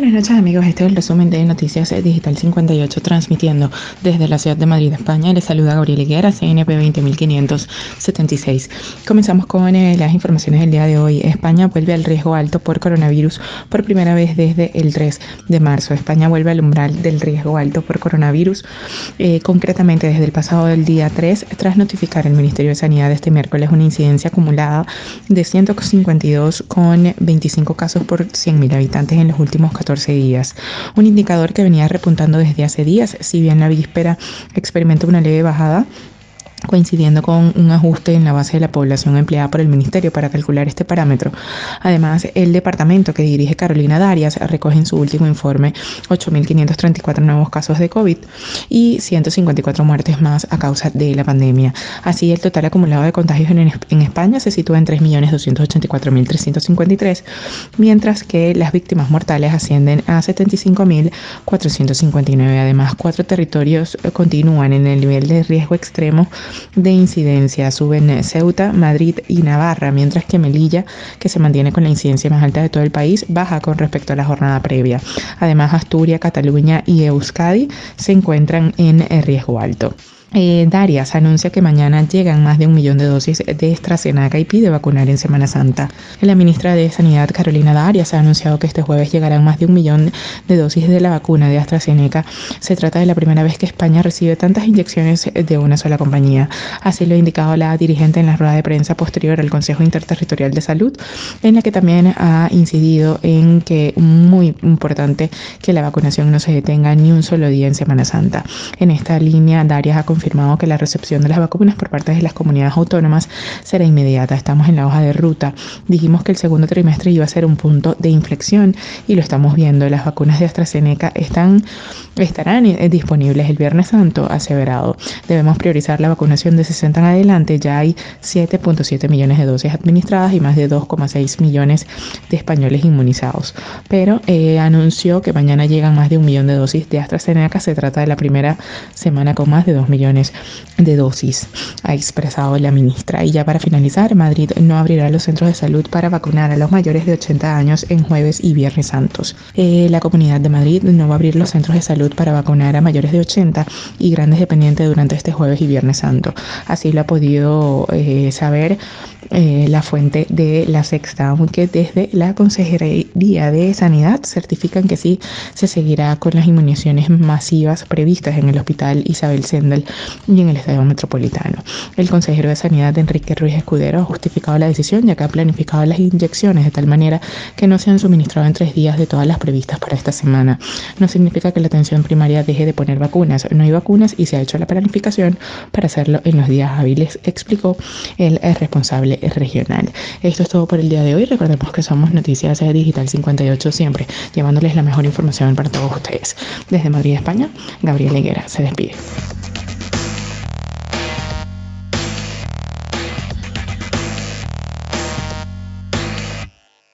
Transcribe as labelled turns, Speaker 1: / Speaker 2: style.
Speaker 1: Buenas noches amigos, este es el resumen de Noticias Digital 58 transmitiendo desde la ciudad de Madrid, España. Les saluda Gabriel Higuera, CNP 20576. Comenzamos con eh, las informaciones del día de hoy. España vuelve al riesgo alto por coronavirus por primera vez desde el 3 de marzo. España vuelve al umbral del riesgo alto por coronavirus, eh, concretamente desde el pasado del día 3, tras notificar el Ministerio de Sanidad este miércoles una incidencia acumulada de 152 con 25 casos por 100.000 habitantes en los últimos 14 días. Un indicador que venía repuntando desde hace días, si bien la víspera experimenta una leve bajada, coincidiendo con un ajuste en la base de la población empleada por el Ministerio para calcular este parámetro. Además, el departamento que dirige Carolina Darias recoge en su último informe 8.534 nuevos casos de COVID y 154 muertes más a causa de la pandemia. Así, el total acumulado de contagios en, España se sitúa en 3.284.353, mientras que las víctimas mortales ascienden a 75.459. Además, cuatro territorios continúan en el nivel de riesgo extremo de incidencia. Suben Ceuta, Madrid y Navarra, mientras que Melilla, que se mantiene con la incidencia más alta de todo el país, baja con respecto a la jornada previa. Además, Asturias, Cataluña y Euskadi se encuentran en riesgo alto. Eh, Darias anuncia que mañana llegan más de un millón de dosis de AstraZeneca y pide vacunar en Semana Santa. La ministra de Sanidad, Carolina Darias, ha anunciado que este jueves llegarán más de un millón de dosis de la vacuna de AstraZeneca. Se trata de la primera vez que España recibe tantas inyecciones de una sola compañía. Así lo ha indicado la dirigente en la rueda de prensa posterior al Consejo Interterritorial de Salud, en la que también ha incidido en que muy importante que la vacunación no se detenga ni un solo día en Semana Santa. En esta línea, Darias ha confirmado que la recepción de las vacunas por parte de las comunidades autónomas será inmediata. Estamos en la hoja de ruta. Dijimos que el segundo trimestre iba a ser un punto de inflexión y lo estamos viendo. Las vacunas de AstraZeneca están, estarán disponibles el Viernes Santo, aseverado. Debemos priorizar la vacunación de 60 en adelante. Ya hay 7.7 millones de dosis administradas y más de 2,6 millones de españoles inmunizados. Pero eh, anunció que mañana llegan más de un millón de dosis de AstraZeneca. Se trata de la primera semana con más de 2 millones de dosis, ha expresado la ministra. Y ya para finalizar, Madrid no abrirá los centros de salud para vacunar a los mayores de 80 años en jueves y viernes santos. Eh, la Comunidad de Madrid no va a abrir los centros de salud para vacunar a mayores de 80 y grandes dependientes durante este jueves y viernes santo. Así lo ha podido eh, saber eh, la fuente de la sexta, aunque desde la Consejería de Sanidad certifican que sí se seguirá con las inmunizaciones masivas previstas en el Hospital Isabel Sendel y en el Estadio Metropolitano. El consejero de Sanidad, Enrique Ruiz Escudero, ha justificado la decisión ya que ha planificado las inyecciones de tal manera que no se han suministrado en tres días de todas las previstas para esta semana. No significa que la atención primaria deje de poner vacunas. No hay vacunas y se ha hecho la planificación para hacerlo en los días hábiles, explicó el responsable regional. Esto es todo por el día de hoy. Recordemos que somos Noticias Digital 58 siempre, llevándoles la mejor información para todos ustedes. Desde Madrid, España, Gabriel Higuera se despide.